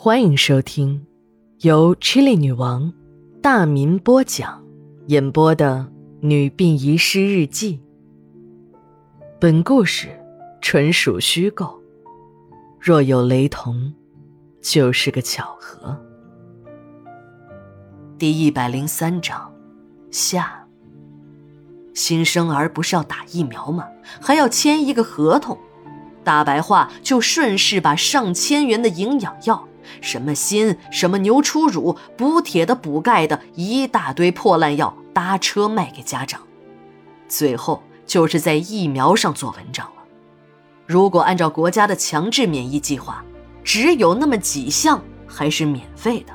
欢迎收听由 Chili 女王大民播讲、演播的《女病遗失日记》。本故事纯属虚构，若有雷同，就是个巧合。第一百零三章下。新生儿不是要打疫苗吗？还要签一个合同。大白话就顺势把上千元的营养药，什么锌、什么牛初乳、补铁的、补钙的，一大堆破烂药搭车卖给家长，最后就是在疫苗上做文章了。如果按照国家的强制免疫计划，只有那么几项还是免费的，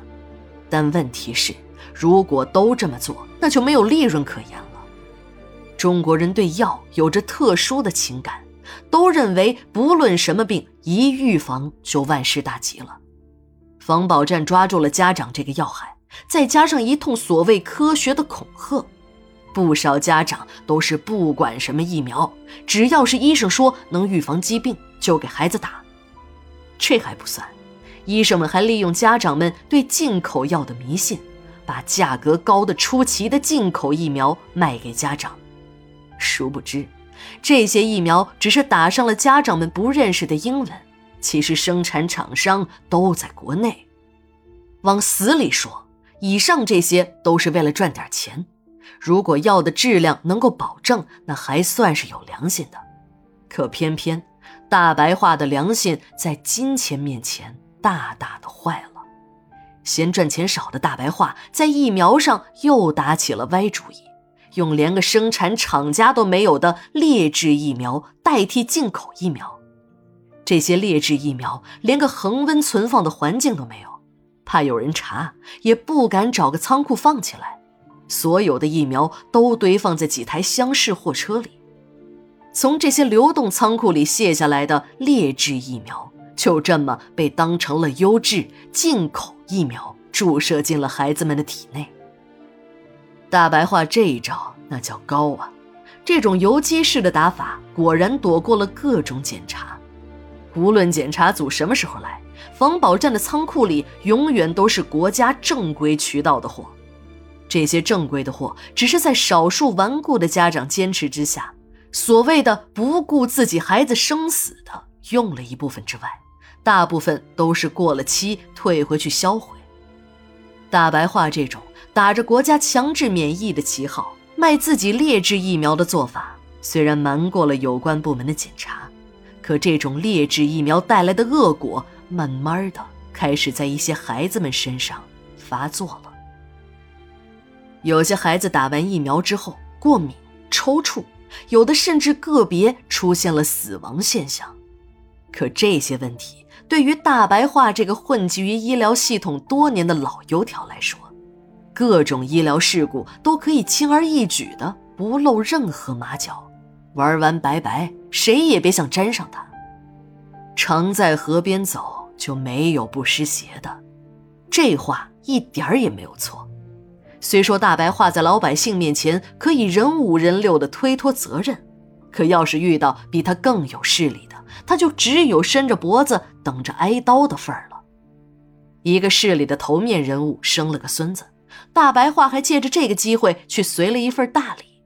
但问题是，如果都这么做，那就没有利润可言了。中国人对药有着特殊的情感。都认为不论什么病，一预防就万事大吉了。防保战抓住了家长这个要害，再加上一通所谓科学的恐吓，不少家长都是不管什么疫苗，只要是医生说能预防疾病，就给孩子打。这还不算，医生们还利用家长们对进口药的迷信，把价格高的出奇的进口疫苗卖给家长。殊不知。这些疫苗只是打上了家长们不认识的英文，其实生产厂商都在国内。往死里说，以上这些都是为了赚点钱。如果药的质量能够保证，那还算是有良心的。可偏偏大白话的良心在金钱面前大大的坏了。嫌赚钱少的大白话在疫苗上又打起了歪主意。用连个生产厂家都没有的劣质疫苗代替进口疫苗，这些劣质疫苗连个恒温存放的环境都没有，怕有人查，也不敢找个仓库放起来。所有的疫苗都堆放在几台厢式货车里，从这些流动仓库里卸下来的劣质疫苗，就这么被当成了优质进口疫苗注射进了孩子们的体内。大白话这一招那叫高啊！这种游击式的打法果然躲过了各种检查。无论检查组什么时候来，防保站的仓库里永远都是国家正规渠道的货。这些正规的货，只是在少数顽固的家长坚持之下，所谓的不顾自己孩子生死的用了一部分之外，大部分都是过了期退回去销毁。大白话这种。打着国家强制免疫的旗号卖自己劣质疫苗的做法，虽然瞒过了有关部门的检查，可这种劣质疫苗带来的恶果，慢慢的开始在一些孩子们身上发作了。有些孩子打完疫苗之后过敏、抽搐，有的甚至个别出现了死亡现象。可这些问题对于大白话这个混迹于医疗系统多年的老油条来说，各种医疗事故都可以轻而易举的不露任何马脚，玩完拜拜，谁也别想沾上他。常在河边走，就没有不湿鞋的，这话一点儿也没有错。虽说大白话在老百姓面前可以人五人六的推脱责任，可要是遇到比他更有势力的，他就只有伸着脖子等着挨刀的份儿了。一个市里的头面人物生了个孙子。大白话还借着这个机会去随了一份大礼。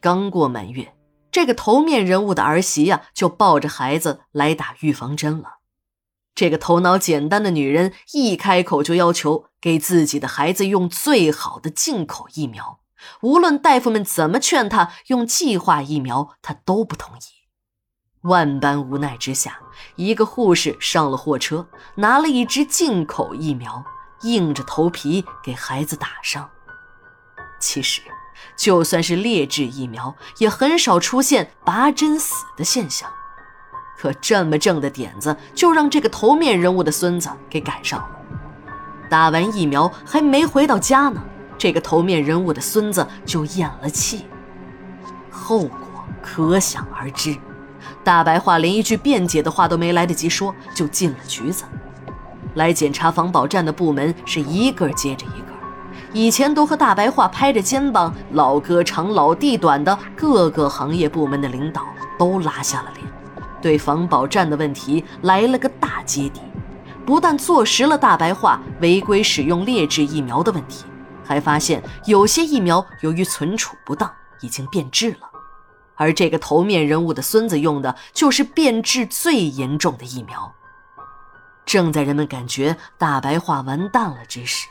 刚过满月，这个头面人物的儿媳呀，就抱着孩子来打预防针了。这个头脑简单的女人一开口就要求给自己的孩子用最好的进口疫苗，无论大夫们怎么劝她用计划疫苗，她都不同意。万般无奈之下，一个护士上了货车，拿了一支进口疫苗。硬着头皮给孩子打上。其实，就算是劣质疫苗，也很少出现拔针死的现象。可这么正的点子，就让这个头面人物的孙子给赶上了。打完疫苗还没回到家呢，这个头面人物的孙子就咽了气，后果可想而知。大白话连一句辩解的话都没来得及说，就进了局子。来检查防保站的部门是一个接着一个，以前都和大白话拍着肩膀老哥长老弟短的各个行业部门的领导都拉下了脸，对防保站的问题来了个大揭底。不但坐实了大白话违规使用劣质疫苗的问题，还发现有些疫苗由于存储不当已经变质了。而这个头面人物的孙子用的就是变质最严重的疫苗。正在人们感觉大白话完蛋了之时，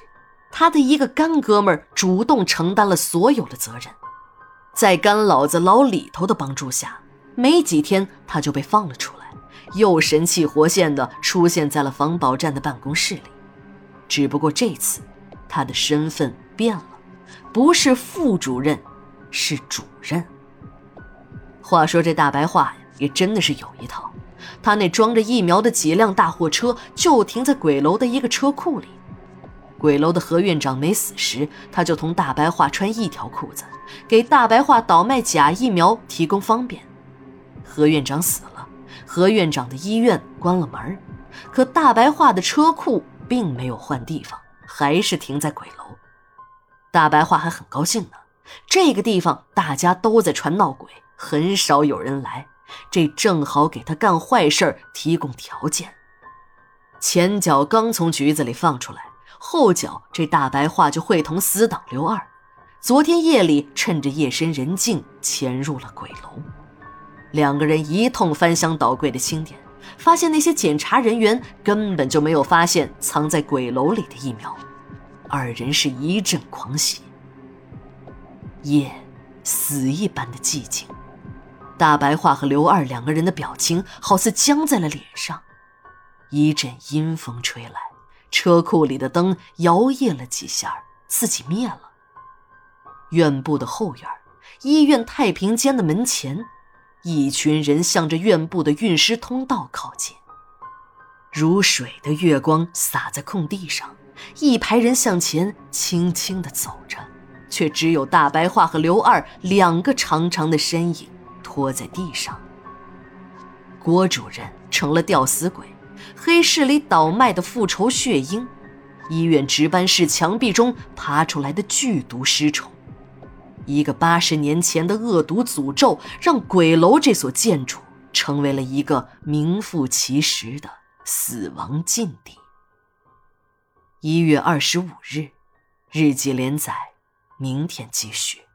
他的一个干哥们主动承担了所有的责任，在干老子老李头的帮助下，没几天他就被放了出来，又神气活现的出现在了防保站的办公室里。只不过这次，他的身份变了，不是副主任，是主任。话说这大白话呀，也真的是有一套。他那装着疫苗的几辆大货车就停在鬼楼的一个车库里。鬼楼的何院长没死时，他就同大白话穿一条裤子，给大白话倒卖假疫苗提供方便。何院长死了，何院长的医院关了门，可大白话的车库并没有换地方，还是停在鬼楼。大白话还很高兴呢，这个地方大家都在传闹鬼，很少有人来。这正好给他干坏事提供条件。前脚刚从局子里放出来，后脚这大白话就会同死党刘二，昨天夜里趁着夜深人静潜入了鬼楼。两个人一通翻箱倒柜的清点，发现那些检查人员根本就没有发现藏在鬼楼里的疫苗。二人是一阵狂喜。夜，死一般的寂静。大白话和刘二两个人的表情好似僵在了脸上。一阵阴风吹来，车库里的灯摇曳了几下，自己灭了。院部的后院，医院太平间的门前，一群人向着院部的运尸通道靠近。如水的月光洒在空地上，一排人向前轻轻地走着，却只有大白话和刘二两个长长的身影。拖在地上，郭主任成了吊死鬼，黑市里倒卖的复仇血鹰，医院值班室墙壁中爬出来的剧毒尸虫，一个八十年前的恶毒诅咒，让鬼楼这所建筑成为了一个名副其实的死亡禁地。一月二十五日，日记连载，明天继续。